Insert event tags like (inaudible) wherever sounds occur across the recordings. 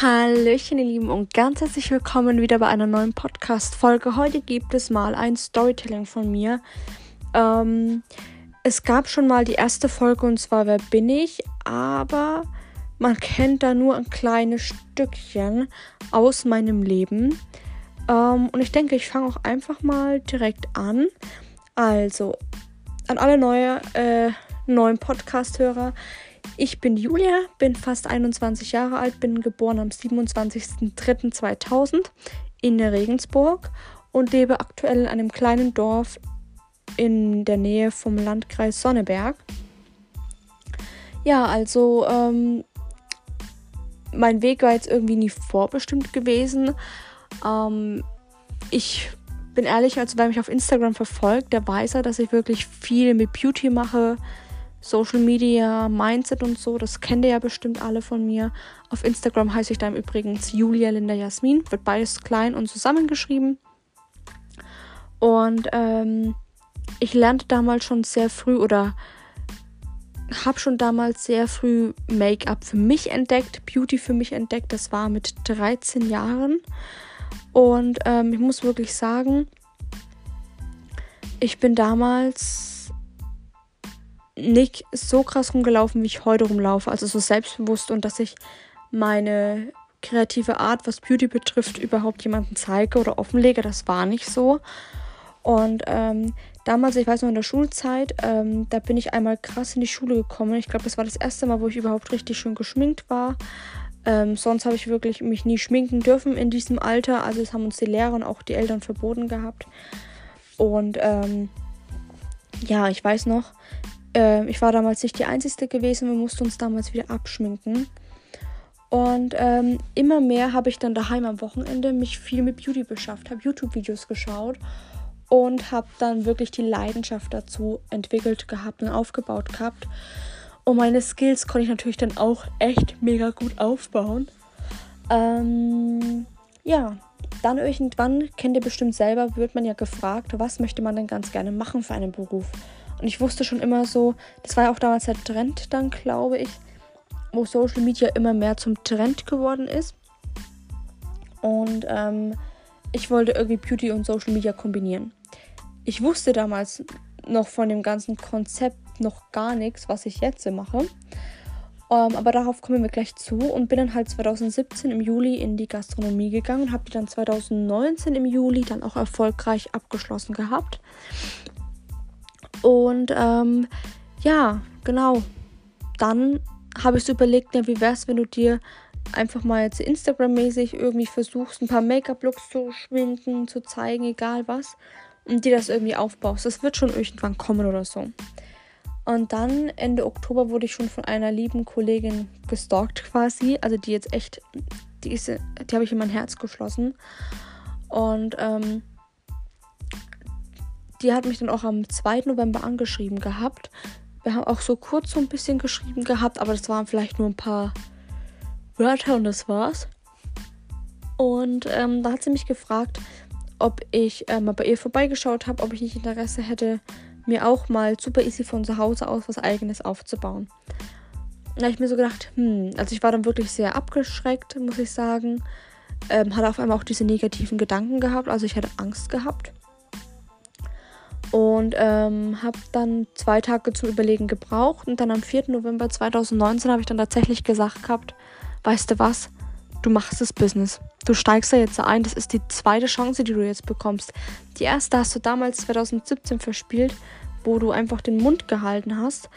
Hallöchen, ihr Lieben, und ganz herzlich willkommen wieder bei einer neuen Podcast-Folge. Heute gibt es mal ein Storytelling von mir. Ähm, es gab schon mal die erste Folge und zwar Wer bin ich? Aber man kennt da nur ein kleines Stückchen aus meinem Leben. Ähm, und ich denke, ich fange auch einfach mal direkt an. Also, an alle neue, äh, neuen Podcast-Hörer. Ich bin Julia, bin fast 21 Jahre alt, bin geboren am 27.03.2000 in Regensburg und lebe aktuell in einem kleinen Dorf in der Nähe vom Landkreis Sonneberg. Ja, also ähm, mein Weg war jetzt irgendwie nie vorbestimmt gewesen. Ähm, ich bin ehrlich, also wer mich auf Instagram verfolgt, der weiß ja, dass ich wirklich viel mit Beauty mache, Social Media, Mindset und so. Das kennt ihr ja bestimmt alle von mir. Auf Instagram heiße ich da übrigens Julia Linda Jasmin. Wird beides klein und zusammengeschrieben. Und ähm, ich lernte damals schon sehr früh oder habe schon damals sehr früh Make-up für mich entdeckt, Beauty für mich entdeckt. Das war mit 13 Jahren. Und ähm, ich muss wirklich sagen, ich bin damals nicht so krass rumgelaufen, wie ich heute rumlaufe. Also so selbstbewusst und dass ich meine kreative Art, was Beauty betrifft, überhaupt jemanden zeige oder offenlege. Das war nicht so. Und ähm, damals, ich weiß noch in der Schulzeit, ähm, da bin ich einmal krass in die Schule gekommen. Ich glaube, das war das erste Mal, wo ich überhaupt richtig schön geschminkt war. Ähm, sonst habe ich wirklich mich nie schminken dürfen in diesem Alter. Also das haben uns die Lehrer und auch die Eltern verboten gehabt. Und ähm, ja, ich weiß noch, äh, ich war damals nicht die Einzige gewesen, wir mussten uns damals wieder abschminken. Und ähm, immer mehr habe ich dann daheim am Wochenende mich viel mit Beauty beschäftigt, habe YouTube-Videos geschaut und habe dann wirklich die Leidenschaft dazu entwickelt gehabt und aufgebaut gehabt. Und meine Skills konnte ich natürlich dann auch echt mega gut aufbauen. Ähm, ja, dann irgendwann, kennt ihr bestimmt selber, wird man ja gefragt, was möchte man denn ganz gerne machen für einen Beruf. Und ich wusste schon immer so, das war ja auch damals der Trend dann, glaube ich, wo Social Media immer mehr zum Trend geworden ist. Und ähm, ich wollte irgendwie Beauty und Social Media kombinieren. Ich wusste damals noch von dem ganzen Konzept noch gar nichts, was ich jetzt mache. Um, ähm, aber darauf kommen wir gleich zu und bin dann halt 2017 im Juli in die Gastronomie gegangen und habe die dann 2019 im Juli dann auch erfolgreich abgeschlossen gehabt. Und ähm, ja, genau. Dann habe ich so überlegt, ja, wie wäre es, wenn du dir einfach mal jetzt Instagram-mäßig irgendwie versuchst, ein paar Make-up-Looks zu schminken, zu zeigen, egal was, und dir das irgendwie aufbaust. Das wird schon irgendwann kommen oder so. Und dann Ende Oktober wurde ich schon von einer lieben Kollegin gestalkt quasi. Also die jetzt echt, die die habe ich in mein Herz geschlossen. Und ähm, die hat mich dann auch am 2. November angeschrieben gehabt. Wir haben auch so kurz so ein bisschen geschrieben gehabt, aber das waren vielleicht nur ein paar Wörter und das war's. Und ähm, da hat sie mich gefragt, ob ich äh, mal bei ihr vorbeigeschaut habe, ob ich nicht Interesse hätte, mir auch mal super easy von zu Hause aus was eigenes aufzubauen. Da habe ich mir so gedacht, hm, also ich war dann wirklich sehr abgeschreckt, muss ich sagen. Ähm, hatte auf einmal auch diese negativen Gedanken gehabt, also ich hatte Angst gehabt. Und ähm, habe dann zwei Tage zum Überlegen gebraucht. Und dann am 4. November 2019 habe ich dann tatsächlich gesagt gehabt, weißt du was, du machst das Business. Du steigst da jetzt ein. Das ist die zweite Chance, die du jetzt bekommst. Die erste hast du damals 2017 verspielt, wo du einfach den Mund gehalten hast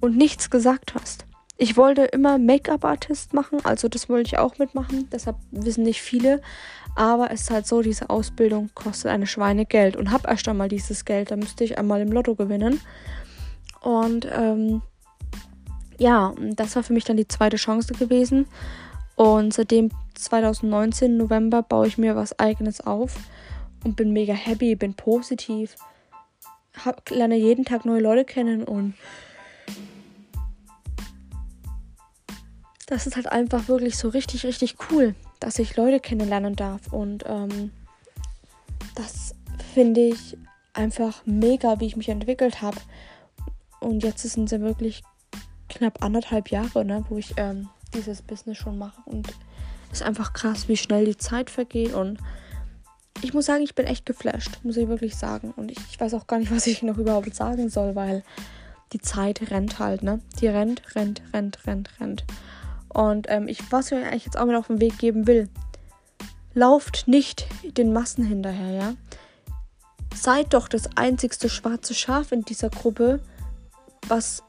und nichts gesagt hast. Ich wollte immer Make-up-Artist machen, also das wollte ich auch mitmachen. Deshalb wissen nicht viele. Aber es ist halt so, diese Ausbildung kostet eine Schweine Geld und habe erst einmal dieses Geld. Da müsste ich einmal im Lotto gewinnen. Und ähm, ja, das war für mich dann die zweite Chance gewesen. Und seitdem 2019 November baue ich mir was eigenes auf und bin mega happy, bin positiv, hab, lerne jeden Tag neue Leute kennen und das ist halt einfach wirklich so richtig, richtig cool dass ich Leute kennenlernen darf. Und ähm, das finde ich einfach mega, wie ich mich entwickelt habe. Und jetzt sind es ja wirklich knapp anderthalb Jahre, ne, wo ich ähm, dieses Business schon mache. Und ist einfach krass, wie schnell die Zeit vergeht und ich muss sagen, ich bin echt geflasht, muss ich wirklich sagen. Und ich, ich weiß auch gar nicht, (laughs) was ich noch überhaupt sagen soll, weil die Zeit rennt halt, ne? Die rennt, rennt, rennt, rennt, rennt. Und ähm, ich, was ich euch eigentlich jetzt auch mit auf den Weg geben will, lauft nicht den Massen hinterher, ja? Seid doch das einzigste schwarze Schaf in dieser Gruppe, was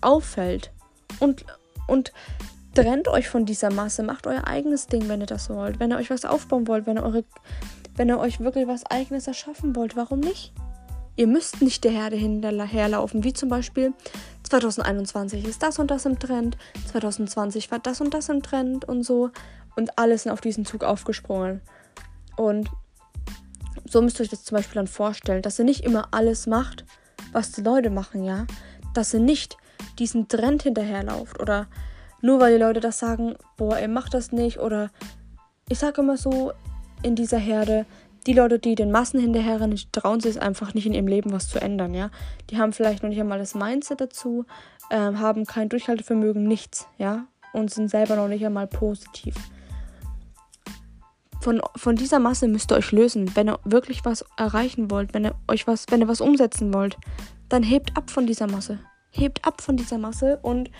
auffällt. Und, und trennt euch von dieser Masse, macht euer eigenes Ding, wenn ihr das wollt. Wenn ihr euch was aufbauen wollt, wenn ihr, eure, wenn ihr euch wirklich was eigenes erschaffen wollt, warum nicht? Ihr müsst nicht der Herde hinterherlaufen, wie zum Beispiel 2021 ist das und das im Trend, 2020 war das und das im Trend und so. Und alle sind auf diesen Zug aufgesprungen. Und so müsst ihr euch das zum Beispiel dann vorstellen, dass ihr nicht immer alles macht, was die Leute machen, ja. Dass ihr nicht diesen Trend hinterherlauft oder nur weil die Leute das sagen, boah, ihr macht das nicht oder ich sage immer so in dieser Herde, die Leute, die den Massen hinterherrennen, trauen sich einfach nicht in ihrem Leben was zu ändern, ja. Die haben vielleicht noch nicht einmal das Mindset dazu, äh, haben kein Durchhaltevermögen, nichts, ja, und sind selber noch nicht einmal positiv. Von, von dieser Masse müsst ihr euch lösen, wenn ihr wirklich was erreichen wollt, wenn ihr euch was, wenn ihr was umsetzen wollt, dann hebt ab von dieser Masse. Hebt ab von dieser Masse und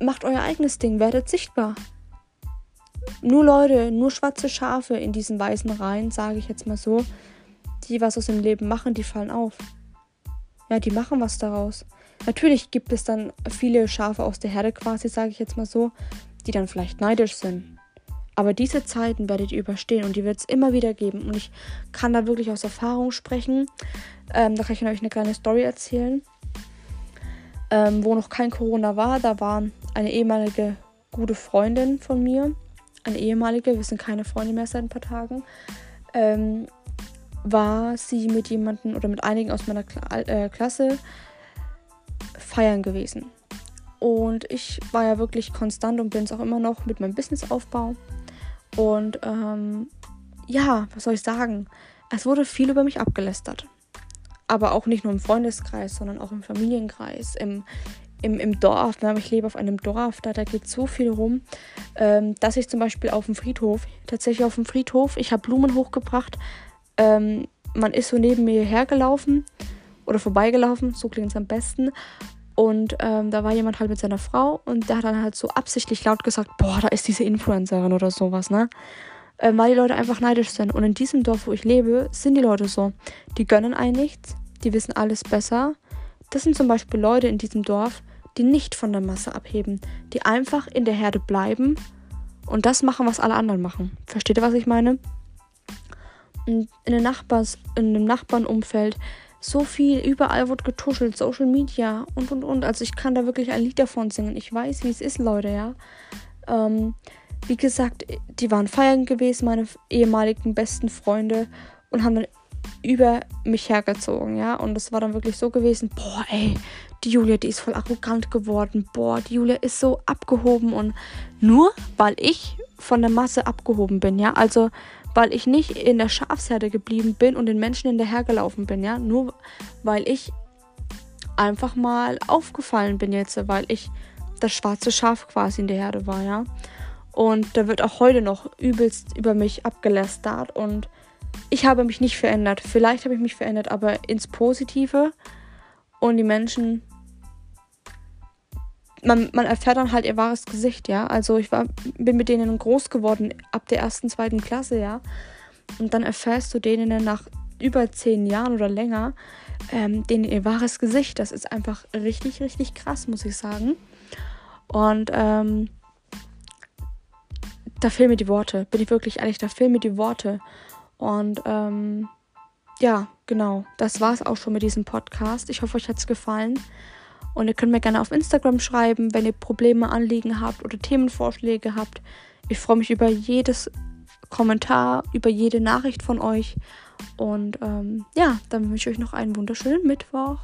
macht euer eigenes Ding, werdet sichtbar nur Leute, nur schwarze Schafe in diesen weißen Reihen, sage ich jetzt mal so, die was aus dem Leben machen, die fallen auf. Ja, die machen was daraus. Natürlich gibt es dann viele Schafe aus der Herde quasi, sage ich jetzt mal so, die dann vielleicht neidisch sind. Aber diese Zeiten werdet ihr überstehen und die wird es immer wieder geben. Und ich kann da wirklich aus Erfahrung sprechen. Ähm, da kann ich euch eine kleine Story erzählen. Ähm, wo noch kein Corona war, da war eine ehemalige gute Freundin von mir eine ehemalige, wir sind keine Freunde mehr seit ein paar Tagen, ähm, war sie mit jemandem oder mit einigen aus meiner Kla äh, Klasse feiern gewesen. Und ich war ja wirklich konstant und bin es auch immer noch mit meinem Businessaufbau. Und ähm, ja, was soll ich sagen? Es wurde viel über mich abgelästert. Aber auch nicht nur im Freundeskreis, sondern auch im Familienkreis, im, im, im Dorf, ne? ich lebe auf einem Dorf, da, da geht so viel rum, ähm, dass ich zum Beispiel auf dem Friedhof, tatsächlich auf dem Friedhof, ich habe Blumen hochgebracht, ähm, man ist so neben mir hergelaufen oder vorbeigelaufen, so klingt es am besten. Und ähm, da war jemand halt mit seiner Frau und der hat dann halt so absichtlich laut gesagt, boah, da ist diese Influencerin oder sowas, ne? Ähm, weil die Leute einfach neidisch sind. Und in diesem Dorf, wo ich lebe, sind die Leute so. Die gönnen einen nichts, die wissen alles besser. Das sind zum Beispiel Leute in diesem Dorf, die nicht von der Masse abheben, die einfach in der Herde bleiben und das machen, was alle anderen machen. Versteht ihr, was ich meine? Und in, den Nachbars, in dem Nachbarnumfeld so viel, überall wird getuschelt, Social Media und und und. Also ich kann da wirklich ein Lied davon singen. Ich weiß, wie es ist, Leute, ja. Ähm, wie gesagt, die waren feiern gewesen, meine ehemaligen besten Freunde, und haben dann über mich hergezogen, ja. Und es war dann wirklich so gewesen, boah, ey, die Julia, die ist voll arrogant geworden. Boah, die Julia ist so abgehoben und nur weil ich von der Masse abgehoben bin, ja, also weil ich nicht in der Schafsherde geblieben bin und den Menschen hinterhergelaufen bin, ja, nur weil ich einfach mal aufgefallen bin jetzt, weil ich das schwarze Schaf quasi in der Herde war, ja. Und da wird auch heute noch übelst über mich abgelästert und ich habe mich nicht verändert. Vielleicht habe ich mich verändert, aber ins Positive. Und die Menschen man, man erfährt dann halt ihr wahres Gesicht, ja. Also ich war, bin mit denen groß geworden ab der ersten, zweiten Klasse, ja. Und dann erfährst du denen nach über zehn Jahren oder länger, ähm, denen ihr wahres Gesicht. Das ist einfach richtig, richtig krass, muss ich sagen. Und ähm, da fehlen mir die Worte. Bin ich wirklich ehrlich, da fehlen mir die Worte. Und ähm, ja, genau. Das war es auch schon mit diesem Podcast. Ich hoffe, euch hat es gefallen. Und ihr könnt mir gerne auf Instagram schreiben, wenn ihr Probleme, Anliegen habt oder Themenvorschläge habt. Ich freue mich über jedes Kommentar, über jede Nachricht von euch. Und ähm, ja, dann wünsche ich euch noch einen wunderschönen Mittwoch.